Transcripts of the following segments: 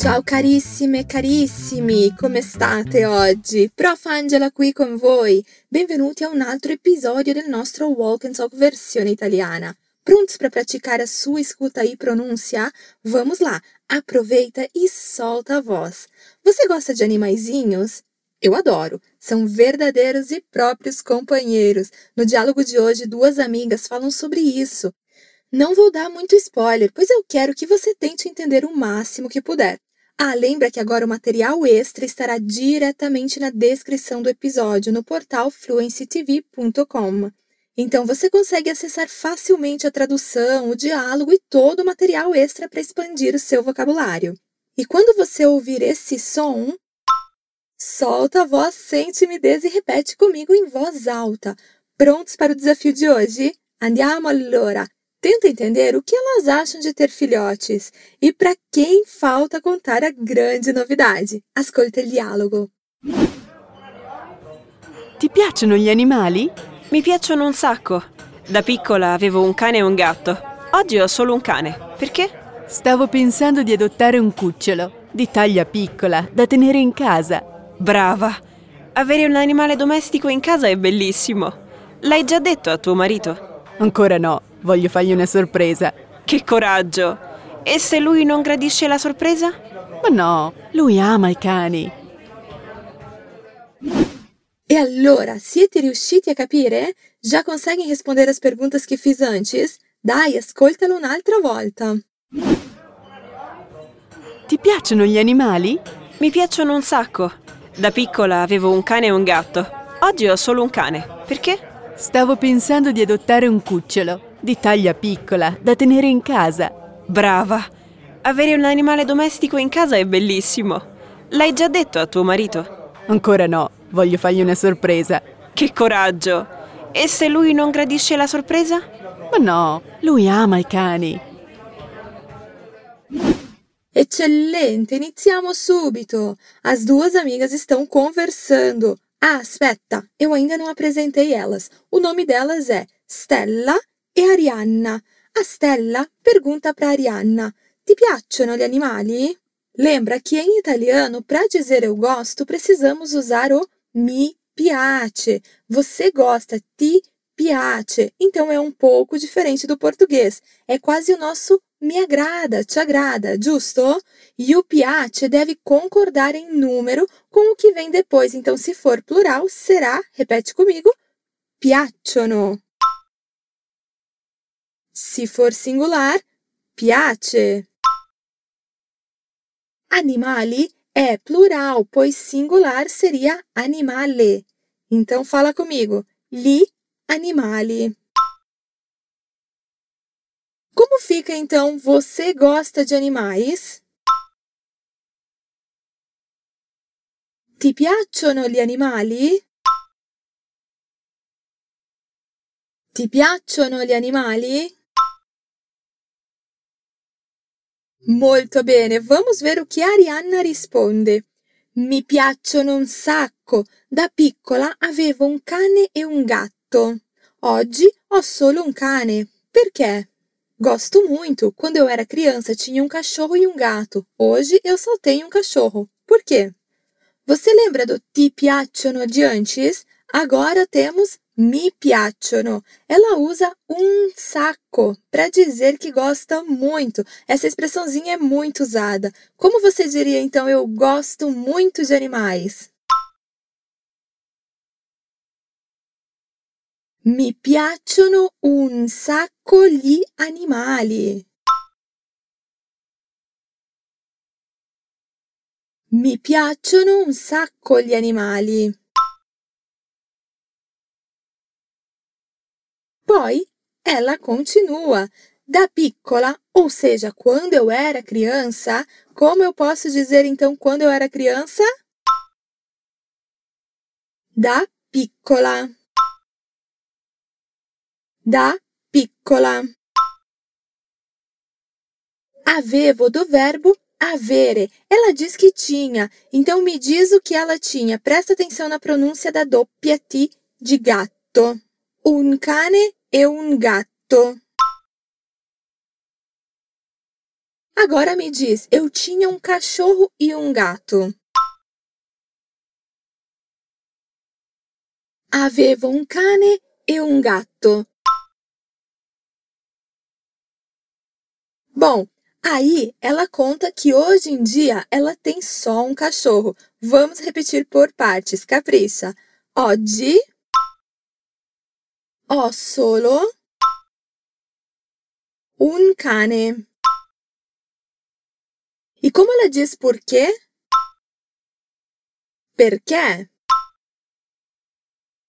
Ciao carissime carissimi, come state oggi? Prof Angela qui con voi. Benvenuti a un altro episódio del nostro Walk and Talk versione italiana. Prontos para praticar a sua escuta e pronúncia? Vamos lá! Aproveita e solta a voz. Você gosta de animaizinhos? Eu adoro. São verdadeiros e próprios companheiros. No diálogo de hoje, duas amigas falam sobre isso. Não vou dar muito spoiler, pois eu quero que você tente entender o máximo que puder. Ah, lembra que agora o material extra estará diretamente na descrição do episódio no portal fluencytv.com. Então você consegue acessar facilmente a tradução, o diálogo e todo o material extra para expandir o seu vocabulário. E quando você ouvir esse som, solta a voz sem timidez e repete comigo em voz alta. Prontos para o desafio de hoje? Andiamo allora! Tenta entender o que elas acham de ter filhotes e para quem falta contar a grande novidade. Ascolta il dialogo. Ti piacciono gli animali? Mi piacciono un sacco. Da piccola avevo un cane e un gatto. Oggi ho solo un cane. Perché? Stavo pensando di adottare un cucciolo, di taglia piccola, da tenere in casa. Brava! Avere un animale domestico in casa è bellissimo. L'hai già detto a tuo marito? Ancora no, voglio fargli una sorpresa. Che coraggio! E se lui non gradisce la sorpresa? Ma no, lui ama i cani. E allora, siete riusciti a capire? Já conseguem responder as perguntas que fiz antes? Dai, ascoltalo un'altra volta. Ti piacciono gli animali? Mi piacciono un sacco. Da piccola avevo un cane e un gatto. Oggi ho solo un cane. Perché? Stavo pensando di adottare un cucciolo, di taglia piccola, da tenere in casa. Brava! Avere un animale domestico in casa è bellissimo. L'hai già detto a tuo marito? Ancora no, voglio fargli una sorpresa. Che coraggio! E se lui non gradisce la sorpresa? Ma no, lui ama i cani. Eccellente, iniziamo subito. As duas amigas estão conversando. Ah, aspetta, eu ainda não apresentei elas. O nome delas é Stella e Arianna. A Stella pergunta para Arianna: Ti piacciono gli animali? Lembra que em italiano, para dizer eu gosto, precisamos usar o mi piace. Você gosta, ti piace. Então é um pouco diferente do português. É quase o nosso me agrada, te agrada, giusto? E o piace deve concordar em número com o que vem depois. Então, se for plural, será, repete comigo, piacciono. Se for singular, piace. Animali é plural, pois singular seria animale. Então fala comigo. Li animali. Como fica então você gosta de animais? Ti piacciono gli animali? Ti piacciono gli animali? Molto bene, vamos ver o que Arianna risponde. Mi piacciono un sacco. Da piccola avevo un cane e un gatto. Oggi ho solo un cane. Perché? Gosto muito. Quando eu era criança, tinha um cachorro e um gato. Hoje eu só tenho um cachorro. Por quê? Você lembra do ti piacciono de antes? Agora temos mi piacciono. Ela usa um saco para dizer que gosta muito. Essa expressãozinha é muito usada. Como você diria então eu gosto muito de animais? Mi piacciono un sacco gli animali. Mi piacciono un sacco gli animali. Poi ela continua. Da piccola, ou seja, quando eu era criança, como eu posso dizer então quando eu era criança? Da piccola. Da piccola. Avevo do verbo avere. Ela diz que tinha, então me diz o que ela tinha. Presta atenção na pronúncia da doppia T de gato. Un cane e un gatto. Agora me diz, eu tinha um cachorro e um gato. Avevo un cane e un gatto. Bom, aí ela conta que hoje em dia ela tem só um cachorro. Vamos repetir por partes, capricha. Oggi ho solo un cane. E como ela diz por quê? Perché?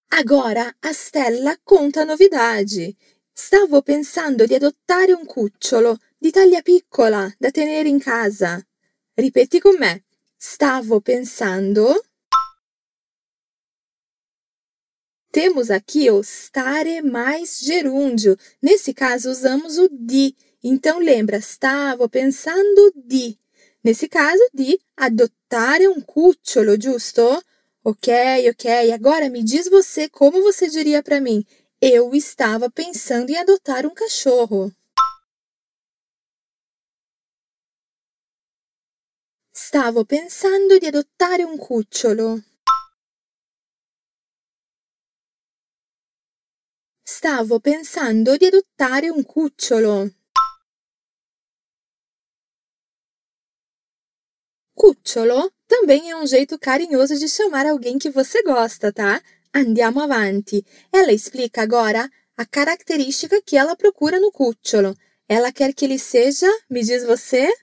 Agora a Stella conta novidade. Stavo pensando di adottare un cucciolo di taglia piccola da tenere in casa. Ripeti con me. Stavo pensando. Temos aqui o stare mais gerúndio. Nesse caso, usamos o di. Então, lembra, stavo pensando di. Nesse caso, di adottare un cucciolo, giusto? Ok, ok. Agora me diz você como você diria para mim: Eu estava pensando em adotar um cachorro. Stavo pensando di adottare un cucciolo. Stavo pensando di adottare un cucciolo. Cucciolo também é um jeito carinhoso de chamar alguém que você gosta, tá? Andiamo avanti. Ela explica agora a característica que ela procura no cucciolo. Ela quer que ele seja, me diz você,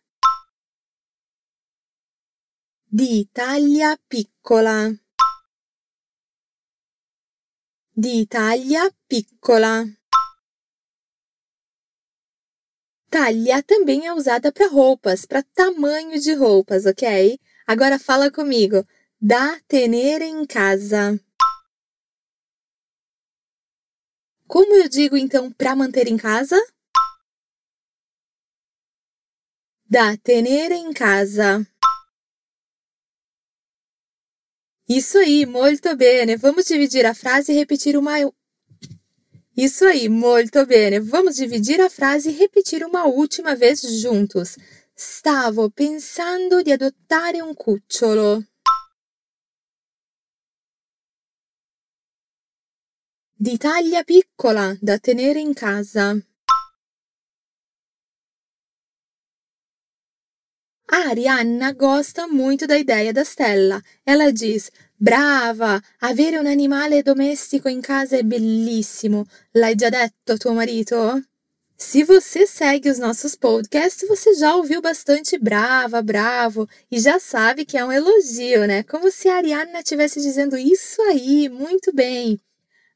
di taglia piccola. Di taglia piccola. Taglia também é usada para roupas, para tamanho de roupas, ok? Agora fala comigo. Da tenere em casa. Como eu digo então para manter em casa? Da tenere em casa. Isso aí, molto bene. Vamos dividir a frase e repetir uma isso aí, molto bene. Vamos dividir a frase e repetir uma última vez juntos. Stavo pensando di adottare un cucciolo. Di taglia piccola da tenere in casa. A Arianna gosta muito da ideia da Stella. Ela diz: Brava, avere un animale domestico in casa è bellissimo. L'hai già detto tuo marito? Se você segue os nossos podcasts, você já ouviu bastante brava, bravo e já sabe que é um elogio, né? Como se a Arianna estivesse dizendo isso aí, muito bem.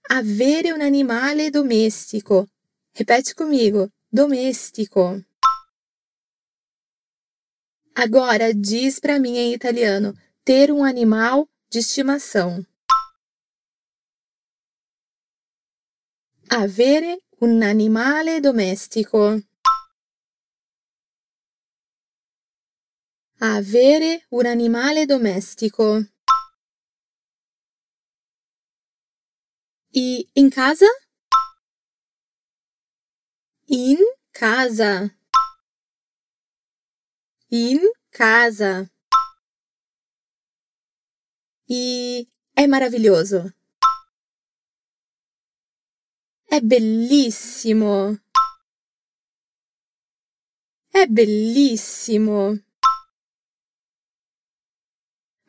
Avere un animale domestico. Repete comigo: domestico. Agora diz para mim em italiano: ter um animal de estimação. Avere un animale domestico. Avere un animale domestico. E em casa? In casa. In casa. E é maravilhoso. É bellissimo. É bellissimo.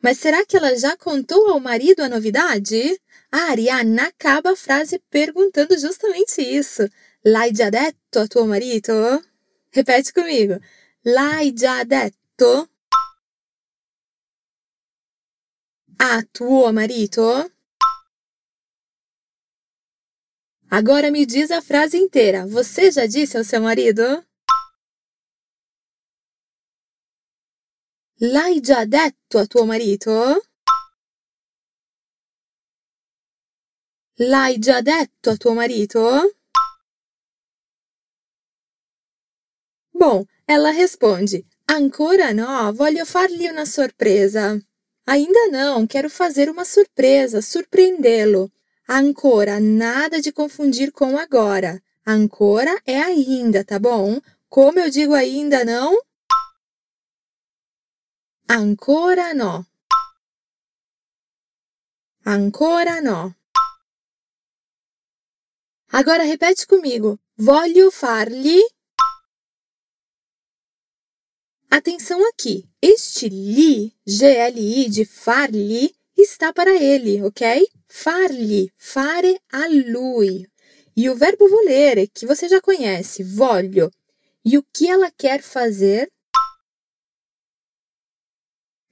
Mas será que ela já contou ao marido a novidade? A Arianna acaba a frase perguntando justamente isso. L'hai già detto a tuo marito? Repete comigo. L'hai già detto a tuo marito? Agora me diz a frase inteira. Você já disse ao seu marido? L'hai già detto a tuo marito? L'hai già detto a tuo marito? Bom, ela responde: Ancora no, voglio fargli una sorpresa. Ainda não, quero fazer uma surpresa, surpreendê-lo. Ancora, nada de confundir com agora. Ancora é ainda, tá bom? Como eu digo ainda não? Ancora no. Ancora no. Agora repete comigo. Voglio fargli. Atenção aqui. Este li, G-L-I, de fargli, está para ele, ok? Fargli, fare a lui. E o verbo volere, que você já conhece, voglio. E o que ela quer fazer?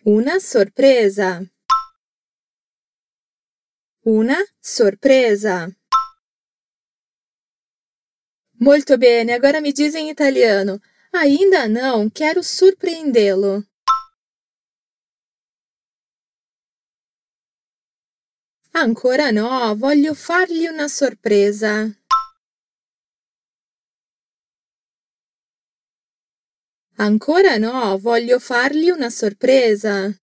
Una sorpresa. Una sorpresa. Molto bene, agora me diz em italiano. Ainda não, quero surpreendê-lo. Ancora no, voglio fargli una sorpresa. Ancora no, voglio fargli una sorpresa.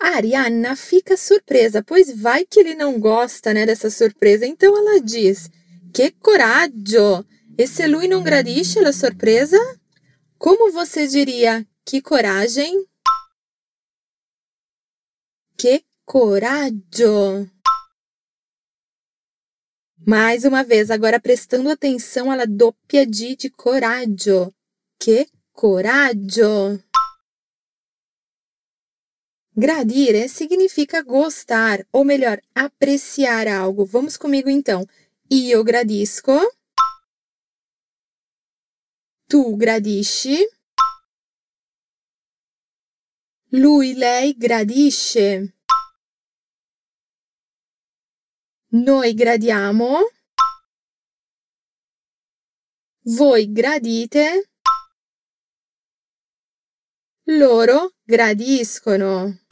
Arianna fica surpresa, pois vai que ele não gosta né, dessa surpresa. Então ela diz: Que coraggio! E se lui non gradisce la sorpresa? Como você diria que coragem? Que coraggio! Mais uma vez, agora prestando atenção alla doppia D de coraggio. Que coraggio! Gradire significa gostar, ou melhor, apreciar algo. Vamos comigo então. Io gradisco. Tu gradisci. Lui, lei gradisce. Noi gradiamo. Voi gradite. Loro gradiscono.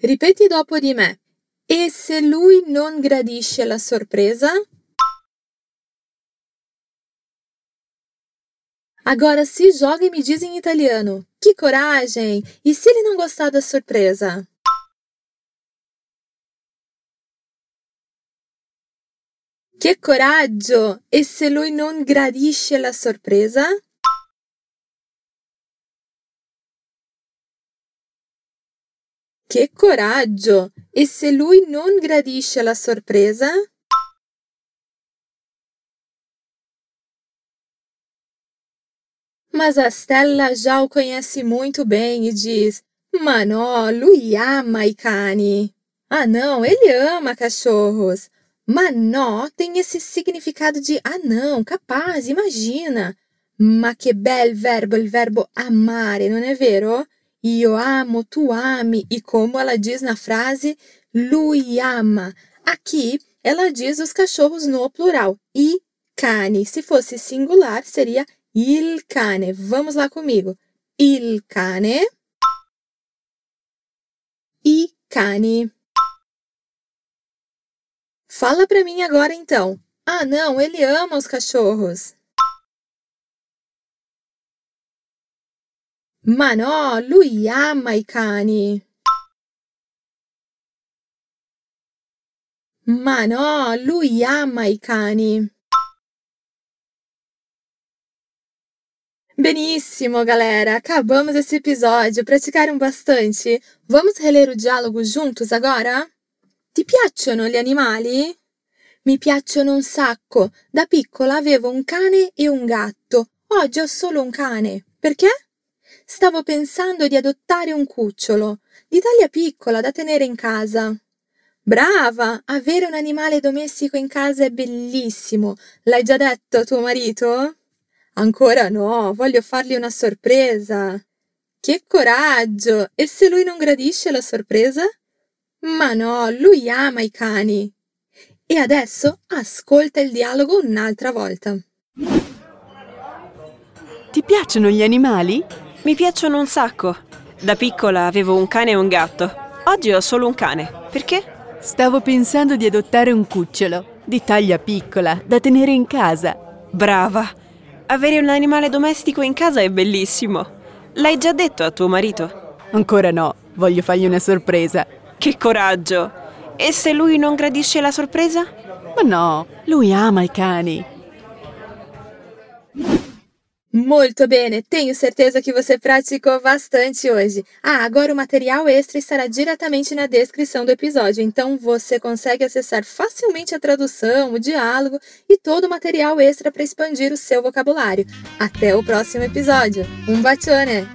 Ripeti dopo di me. E se lui non gradisce la sorpresa? Agora se joga e me diz em italiano. Que coragem! E se ele não gostar da surpresa? Che coraggio! E se lui non gradisce la sorpresa? Che coraggio! E se lui non gradisce la sorpresa? Mas a Stella já o conhece muito bem e diz: Ma no, lui ama i cani. Ah, não, ele ama cachorros. Ma no tem esse significado de ah, não, capaz, imagina. Ma che bel verbo, il verbo amare, non è vero? Io amo, tu ami. E como ela diz na frase, lui ama. Aqui, ela diz os cachorros no plural. I cane. Se fosse singular, seria il cane. Vamos lá comigo. Il cane. I cani. Fala para mim agora então. Ah, não, ele ama os cachorros. Ma no, lui ama i cani. Ma no, lui ama i cani. Benissimo, galera! Acabamos esse episódio. Praticaram bastante? Vamos reler o diálogo juntos agora? Ti piacciono gli animali? Mi piacciono un sacco. Da piccola avevo un cane e un gatto. Oggi ho solo un cane. Perché? Stavo pensando di adottare un cucciolo, di taglia piccola da tenere in casa. Brava! Avere un animale domestico in casa è bellissimo. L'hai già detto a tuo marito? Ancora no, voglio fargli una sorpresa. Che coraggio! E se lui non gradisce la sorpresa? Ma no, lui ama i cani. E adesso ascolta il dialogo un'altra volta. Ti piacciono gli animali? Mi piacciono un sacco. Da piccola avevo un cane e un gatto. Oggi ho solo un cane. Perché? Stavo pensando di adottare un cucciolo, di taglia piccola, da tenere in casa. Brava! Avere un animale domestico in casa è bellissimo. L'hai già detto a tuo marito? Ancora no, voglio fargli una sorpresa. Che coraggio! E se lui non gradisce la sorpresa? Ma no, lui ama i cani. Muito bem, né? tenho certeza que você praticou bastante hoje. Ah, agora o material extra estará diretamente na descrição do episódio, então você consegue acessar facilmente a tradução, o diálogo e todo o material extra para expandir o seu vocabulário. Até o próximo episódio. Um bacione!